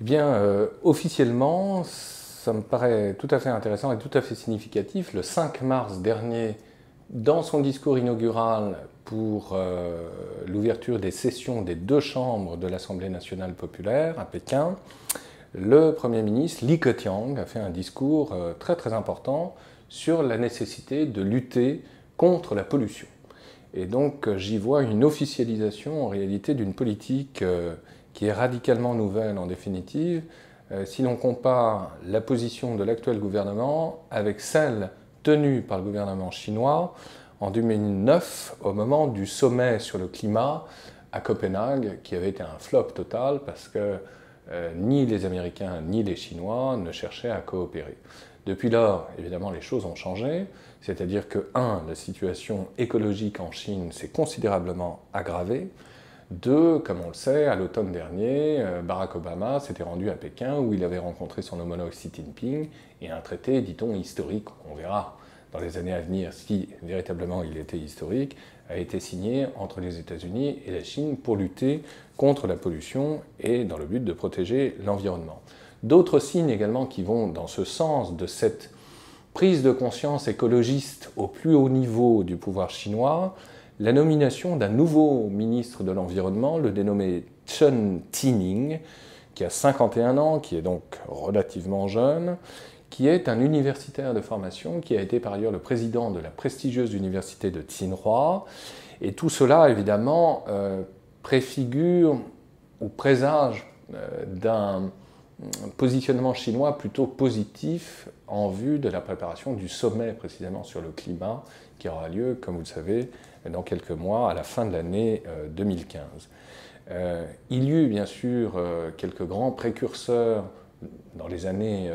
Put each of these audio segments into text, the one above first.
Eh bien, euh, officiellement, ça me paraît tout à fait intéressant et tout à fait significatif. Le 5 mars dernier, dans son discours inaugural pour euh, l'ouverture des sessions des deux chambres de l'Assemblée nationale populaire à Pékin, le Premier ministre Li Keqiang a fait un discours euh, très très important sur la nécessité de lutter contre la pollution. Et donc j'y vois une officialisation en réalité d'une politique qui est radicalement nouvelle en définitive, euh, si l'on compare la position de l'actuel gouvernement avec celle tenue par le gouvernement chinois en 2009 au moment du sommet sur le climat à Copenhague, qui avait été un flop total parce que euh, ni les Américains ni les Chinois ne cherchaient à coopérer. Depuis lors, évidemment, les choses ont changé, c'est-à-dire que, un, la situation écologique en Chine s'est considérablement aggravée, deux, comme on le sait, à l'automne dernier, euh, Barack Obama s'était rendu à Pékin où il avait rencontré son homologue Xi Jinping et un traité, dit-on, historique, on verra dans les années à venir si véritablement il était historique, a été signé entre les États-Unis et la Chine pour lutter contre la pollution et dans le but de protéger l'environnement. D'autres signes également qui vont dans ce sens de cette prise de conscience écologiste au plus haut niveau du pouvoir chinois, la nomination d'un nouveau ministre de l'Environnement, le dénommé Chen Tining, qui a 51 ans, qui est donc relativement jeune, qui est un universitaire de formation, qui a été par ailleurs le président de la prestigieuse université de Tsinghua. Et tout cela, évidemment, euh, préfigure ou présage euh, d'un positionnement chinois plutôt positif en vue de la préparation du sommet précisément sur le climat qui aura lieu, comme vous le savez, dans quelques mois, à la fin de l'année 2015. Euh, euh, il y eut bien sûr euh, quelques grands précurseurs dans les années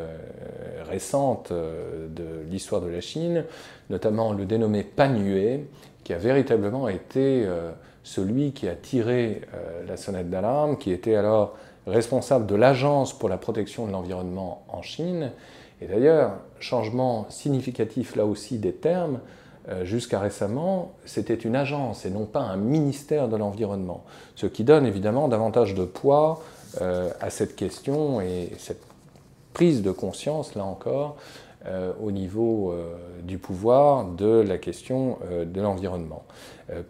récentes de l'histoire de la Chine, notamment le dénommé Pan Yue, qui a véritablement été celui qui a tiré la sonnette d'alarme, qui était alors responsable de l'Agence pour la protection de l'environnement en Chine. Et d'ailleurs, changement significatif là aussi des termes, euh, jusqu'à récemment, c'était une agence et non pas un ministère de l'environnement, ce qui donne évidemment davantage de poids euh, à cette question et cette prise de conscience, là encore, euh, au niveau du pouvoir de la question de l'environnement.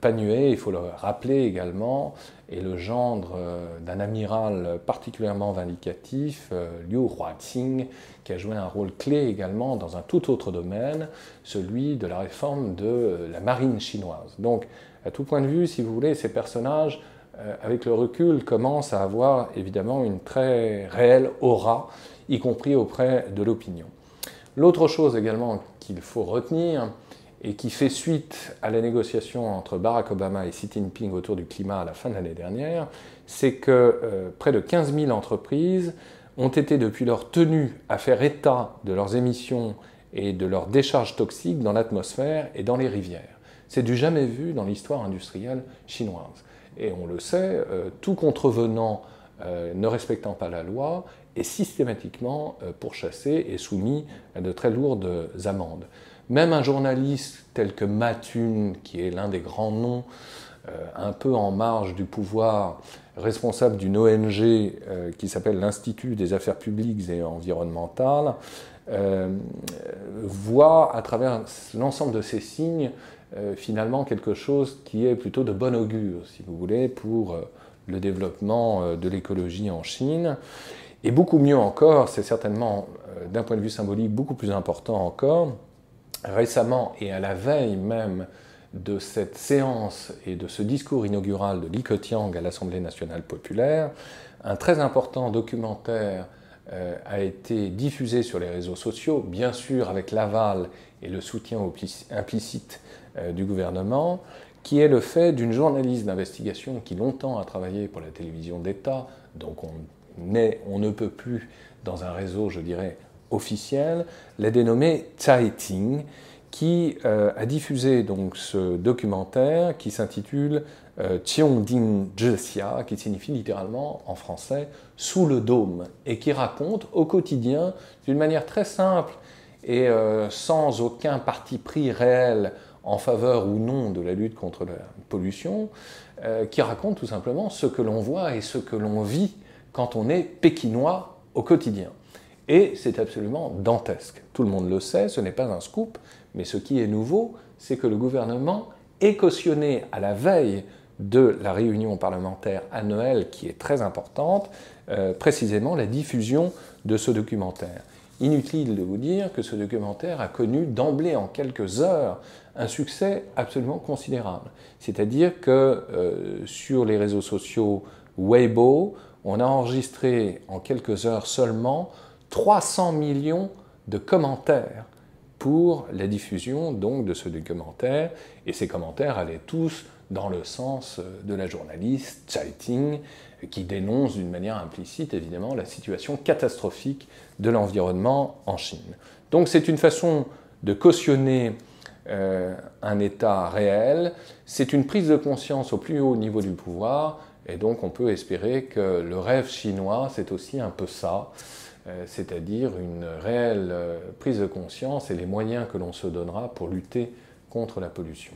Panuet, il faut le rappeler également, est le gendre d'un amiral particulièrement vindicatif, Liu Huaxing, qui a joué un rôle clé également dans un tout autre domaine, celui de la réforme de euh, la marine chinoise. Donc, à tout point de vue, si vous voulez, ces personnages, euh, avec le recul, commencent à avoir évidemment une très réelle aura, y compris auprès de l'opinion. L'autre chose également qu'il faut retenir, et qui fait suite à la négociation entre Barack Obama et Xi Jinping autour du climat à la fin de l'année dernière, c'est que euh, près de 15 000 entreprises ont été depuis leur tenue à faire état de leurs émissions et de leurs décharges toxiques dans l'atmosphère et dans les rivières. C'est du jamais vu dans l'histoire industrielle chinoise. Et on le sait, euh, tout contrevenant euh, ne respectant pas la loi est systématiquement euh, pourchassé et soumis à de très lourdes amendes. Même un journaliste tel que Matune, qui est l'un des grands noms un peu en marge du pouvoir, responsable d'une ONG euh, qui s'appelle l'Institut des affaires publiques et environnementales, euh, voit à travers l'ensemble de ces signes euh, finalement quelque chose qui est plutôt de bon augure, si vous voulez, pour le développement de l'écologie en Chine. Et beaucoup mieux encore, c'est certainement d'un point de vue symbolique beaucoup plus important encore, récemment et à la veille même de cette séance et de ce discours inaugural de Li Keqiang à l'Assemblée nationale populaire, un très important documentaire euh, a été diffusé sur les réseaux sociaux, bien sûr avec l'aval et le soutien implicite euh, du gouvernement, qui est le fait d'une journaliste d'investigation qui longtemps a travaillé pour la télévision d'État, donc on, on ne peut plus dans un réseau, je dirais, officiel, la dénommée Tsai Ting, qui euh, a diffusé donc ce documentaire qui s'intitule euh, Ding Zhexia, qui signifie littéralement en français sous le dôme, et qui raconte au quotidien, d'une manière très simple et euh, sans aucun parti pris réel en faveur ou non de la lutte contre la pollution, euh, qui raconte tout simplement ce que l'on voit et ce que l'on vit quand on est pékinois au quotidien. Et c'est absolument dantesque. Tout le monde le sait, ce n'est pas un scoop, mais ce qui est nouveau, c'est que le gouvernement ait cautionné à la veille de la réunion parlementaire annuelle qui est très importante, euh, précisément la diffusion de ce documentaire. Inutile de vous dire que ce documentaire a connu d'emblée en quelques heures un succès absolument considérable. C'est-à-dire que euh, sur les réseaux sociaux Weibo, on a enregistré en quelques heures seulement 300 millions de commentaires pour la diffusion donc de ce documentaire et ces commentaires allaient tous dans le sens de la journaliste Chai Ting qui dénonce d'une manière implicite évidemment la situation catastrophique de l'environnement en Chine. Donc c'est une façon de cautionner euh, un État réel, c'est une prise de conscience au plus haut niveau du pouvoir et donc on peut espérer que le rêve chinois c'est aussi un peu ça. Euh, c'est-à-dire une réelle euh, prise de conscience et les moyens que l'on se donnera pour lutter contre la pollution.